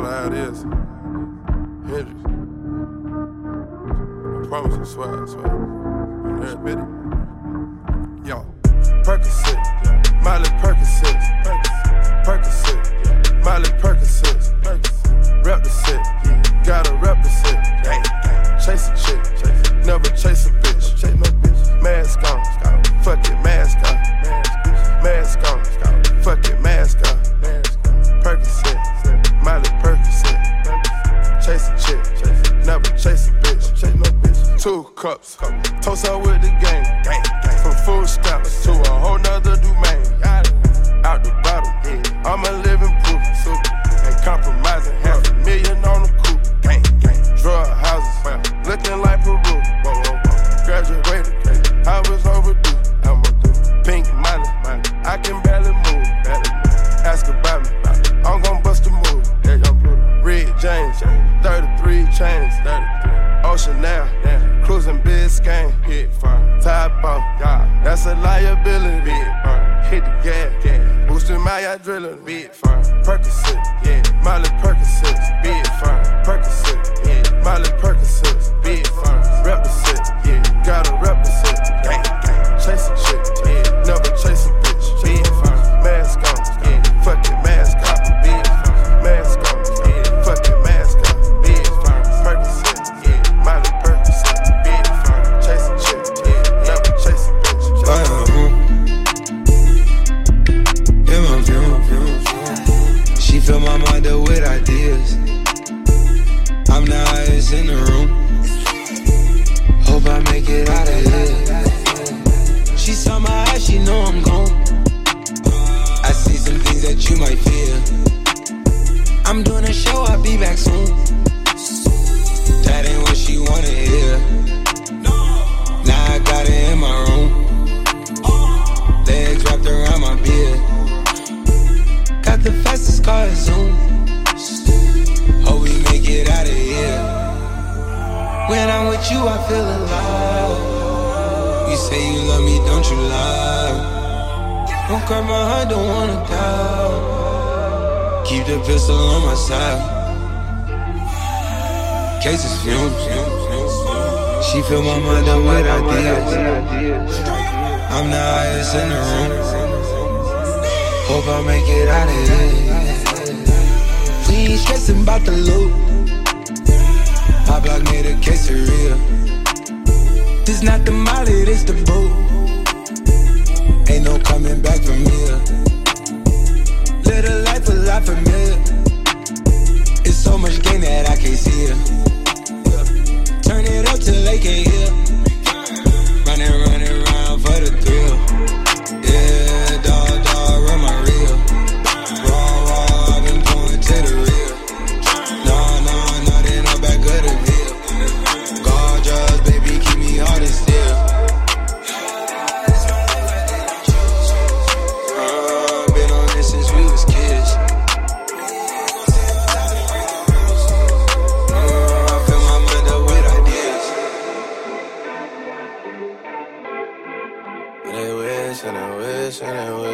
call it how it is. Hendrix. I promise I swear, I swear. You admit it. Yo, Percocet, Miley Percocet, Percocet, Miley Percocet, rep the set, gotta rep the set. Chase a chick, never chase a pistol on my side. Cases fumes. She fill my mind up with ideas. I'm the highest in the room. Hope I make it out of here. We ain't stressing about the loot. My block made a quesadilla. This not the molly, this the boat. Ain't no coming back from here. A life a lot familiar. So much gain that I can't see it. Turn it up till they can't hear.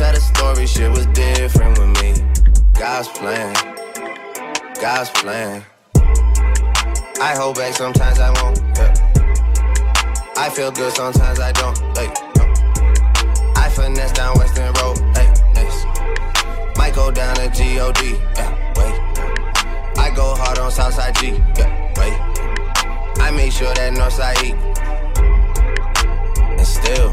Tell the story, shit was different with me. God's plan, God's plan. I hold back, sometimes I won't. Yeah. I feel good, sometimes I don't. Like, no. I finesse down Western Road. Hey, yes. Might go down to God. Yeah, wait. I go hard on Southside G. Yeah, wait. I make sure that Northside E. And still,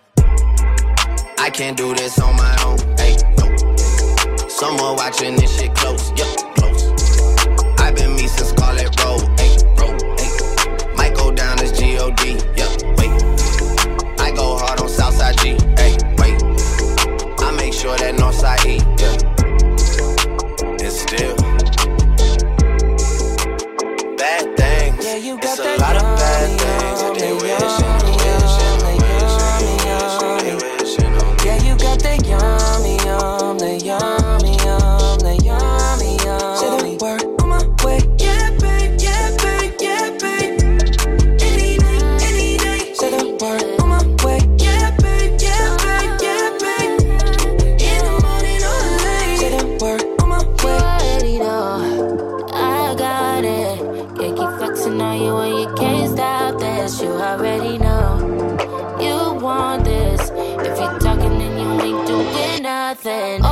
I can't do this on my own. Hey, no. Someone watching this shit close. Yeah. you already know you want this. If you're talking, and you ain't doing nothing.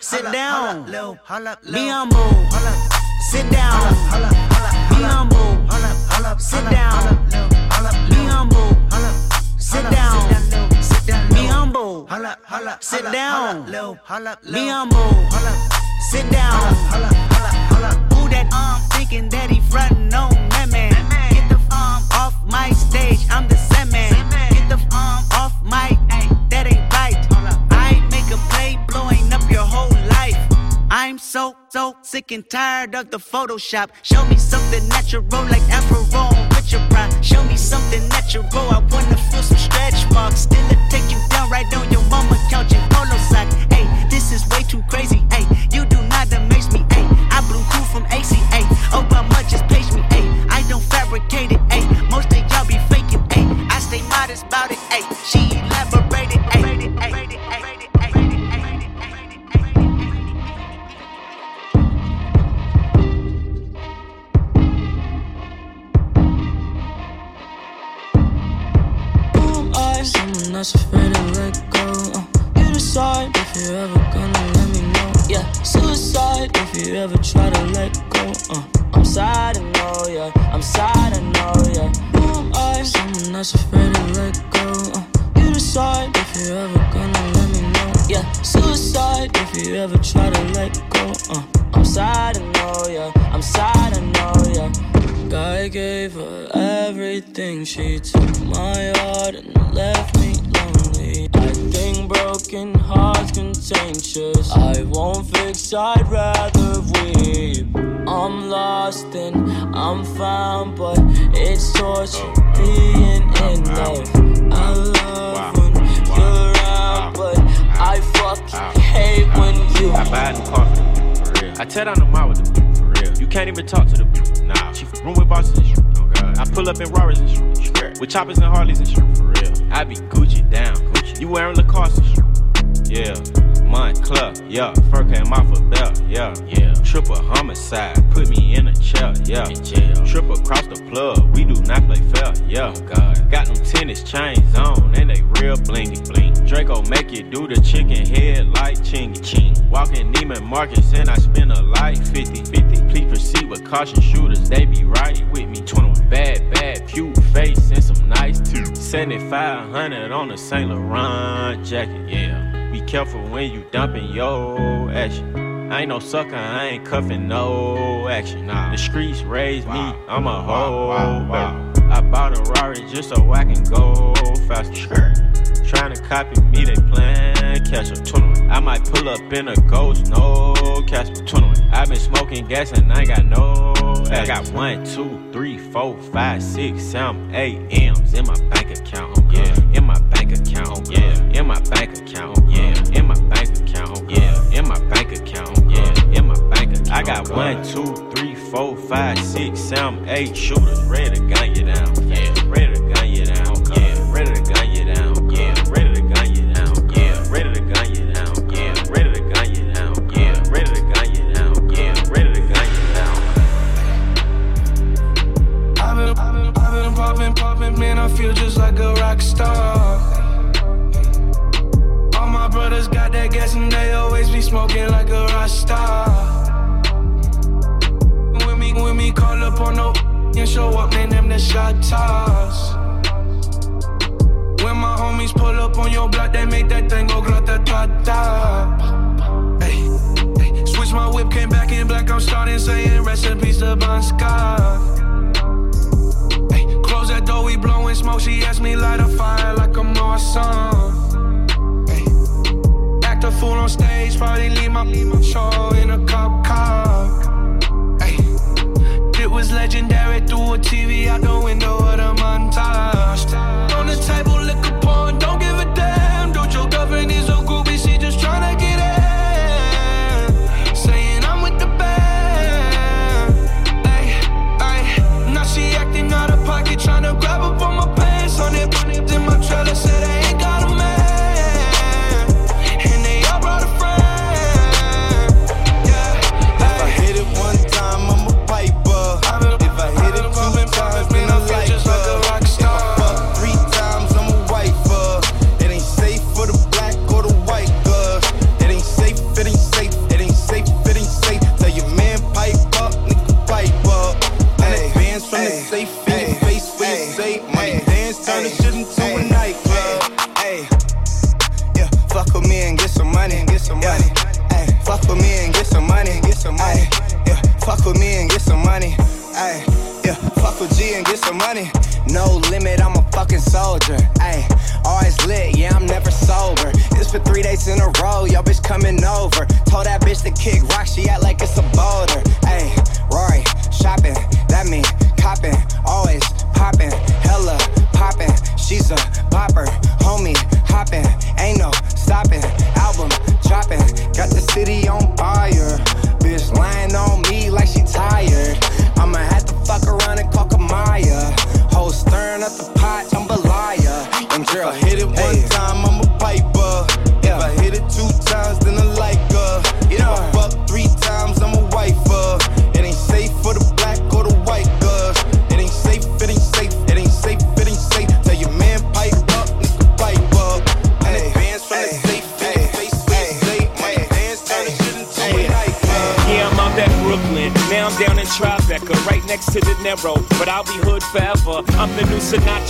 Sit down. Be humble. Sit down. Be humble. Sit down. Be humble. Sit down. Be humble. Sit down. Be humble. Sit down. Who that I'm thinking that he frontin' on that man? Get the f off my stage. I'm the same man. Get the f off my. I'm so, so sick and tired of the Photoshop. Show me something natural like Afro with your pride. Show me something natural. I wanna feel some stretch marks. Still I take you down right on your mama couch in polo sock. Hey, this is way too crazy. Hey, you do not amaze me. Hey, I blew cool from ACA. Obama just page me. Hey, I don't fabricate it. Hey, most of y'all be faking. Hey, I stay modest about it. Hey, she I'm lost and I'm found, but it's torture being in love. I love when you're around, but I fucking hate when you. I buy the car for the people, for real. I tear down the mall with the people, for real. You can't even talk to the people. Nah, she room with bosses and shit. Oh God. I pull up in Rarers and shit. With choppers and Harleys and shit, for real. I be Gucci down, Gucci. You wearing Lacoste and shit. Yeah, Montclair, yeah. Fur came off a belt, yeah, yeah. Triple homicide, put me in a chair, yeah. In jail. Triple across the plug, we do not play fair, yeah. Oh God. Got them tennis chains on, and they real blingy bling. Draco make you do the chicken head like chingy ching. Walking Neiman Marcus, and I spend a life 50 50. Please proceed with caution shooters, they be right with me. 21 bad, bad, cute face, and some nice teeth. 7500 on a Saint Laurent jacket, yeah. Careful when you dumping your action. I ain't no sucker, I ain't cuffing no action. Nah. The streets raised me, I'm a hoe. I bought a Rari just so I can go faster. Trying to copy me, they plan catch a 21. I might pull up in a ghost, no Casper. 21. i been smoking gas and I ain't got no. I got one, two, three, four, five, six, seven, eight M's in my bank account. Yeah, in my bank account. Yeah, in my bank account. Got one, two, three, four, five, six, seven, eight shooters ready to gun you down. Yeah, ready to gun you down. Yeah, ready to gun you down. Yeah, ready to gun you down. Yeah, ready to gun you down. Yeah, ready to gun you down. Yeah, ready to gun you down. Yeah, ready to gun you down. I've been, I've been, I've been popping, popping, man. I feel just like a rock star. All my brothers got that gas and they always be smoking like a shot toss. When my homies pull up on your block, they make that thing go grata ta ta. Switch my whip, came back in black. I'm starting saying recipes to Bon Scott. Close that door, we blowing smoke. She asked me light a fire like I'm. Hey, act a fool on stage, probably leave my, show in a cop TV out the window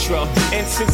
Sinatra, and since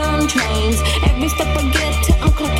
On trains. Every step I get to, I'm clocking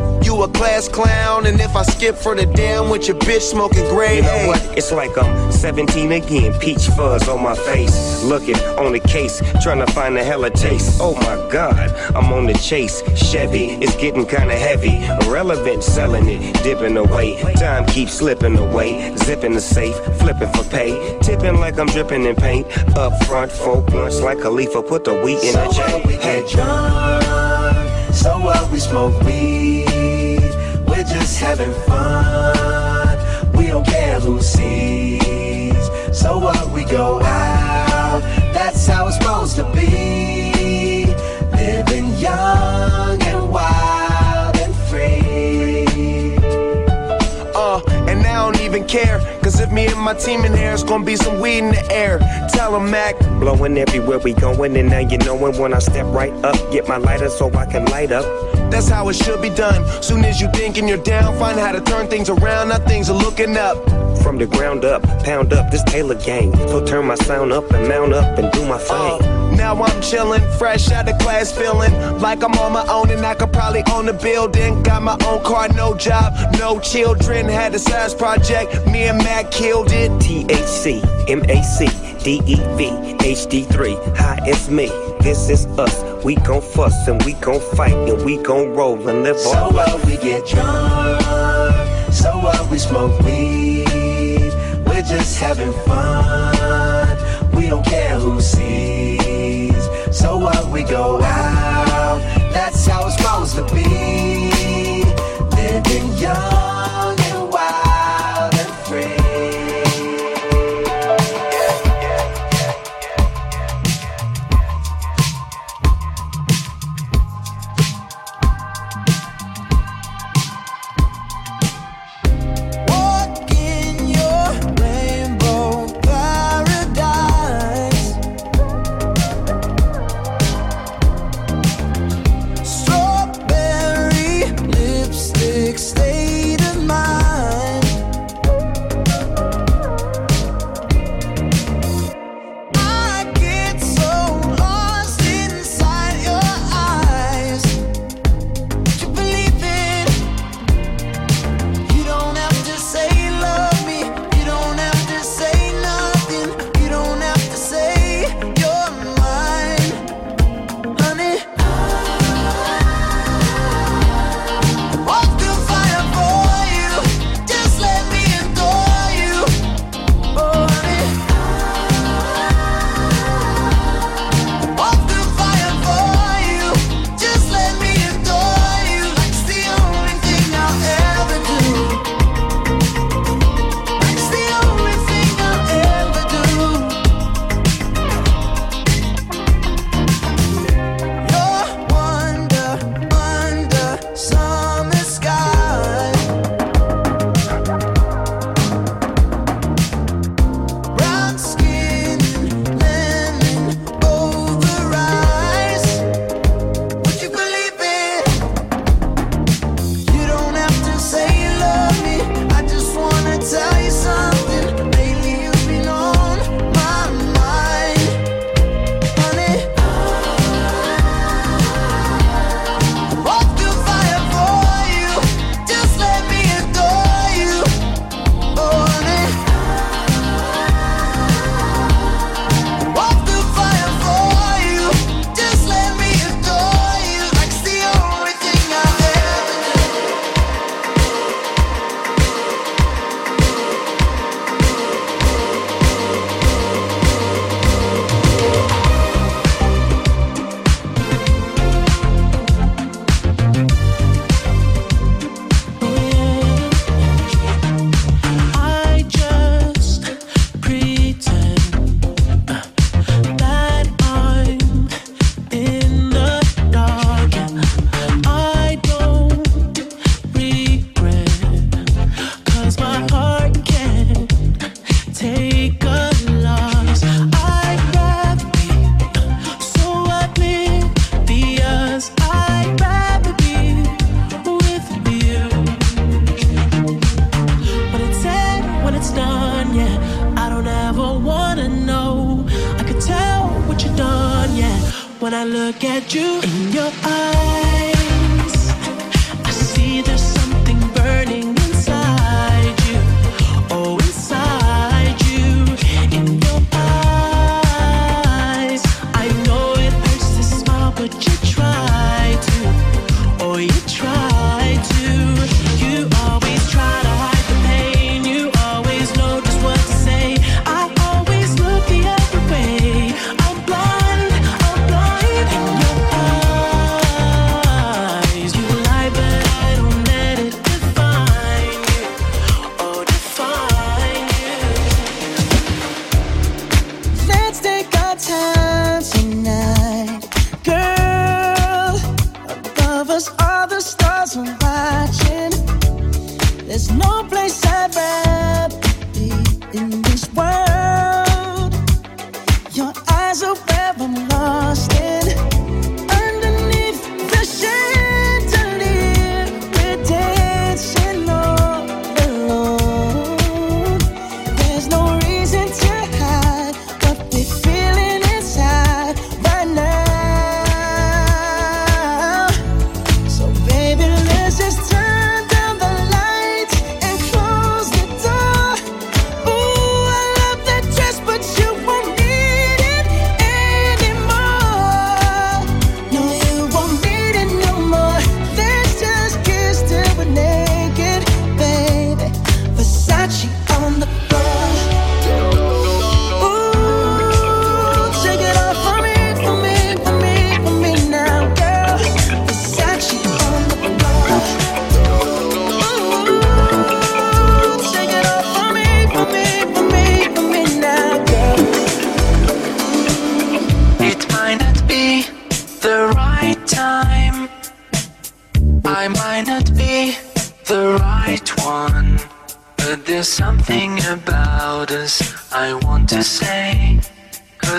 You a class clown, and if I skip for the damn with your bitch smoking gray. You know what? It's like I'm 17 again, peach fuzz on my face. Looking on the case, trying to find a hella taste. Oh my god, I'm on the chase. Chevy, it's getting kinda heavy. Irrelevant, selling it, dipping away. Time keeps slipping away. Zipping the safe, flipping for pay. Tipping like I'm dripping in paint. Up front, four blunts like Khalifa, put the wheat in the chain. Hey. drunk, so what we smoke weed. We're just having fun. We don't care who sees. So what we go out, that's how it's supposed to be. Living young and wild and free. Uh, and I don't even care. Cause if me and my team in here, it's gonna be some weed in the air. Tell Tell 'em, Mac. Blowing everywhere we going, and now you knowin' when I step right up. Get my lighter so I can light up. That's how it should be done. Soon as you thinking you're down, find how to turn things around. Now things are looking up. From the ground up, pound up this Taylor gang. So turn my sound up and mount up and do my thing. Uh, now I'm chillin', fresh out of class, feeling like I'm on my own and I could probably own a building. Got my own car, no job, no children. Had a size project, me and Mac killed it. THC, MAC, DEV, HD3. Hi, it's me. This is us. We gon' fuss and we gon' fight and we gon' roll and live So our life. what we get drunk, so what we smoke weed. We're just having fun. We don't care who sees. So what we go out, that's how it's supposed to be. Living young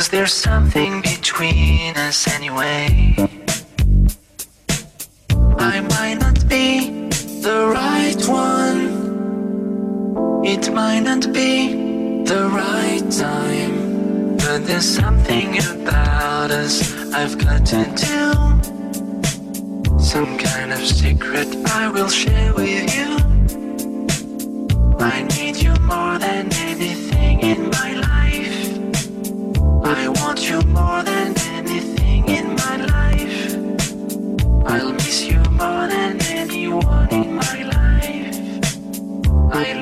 Cause there's something between us anyway. I might not be the right one. It might not be the right time. But there's something about us I've got to tell. Some kind of secret I will share with you. I need you more than anything in my life. I want you more than anything in my life. I'll miss you more than anyone in my life. I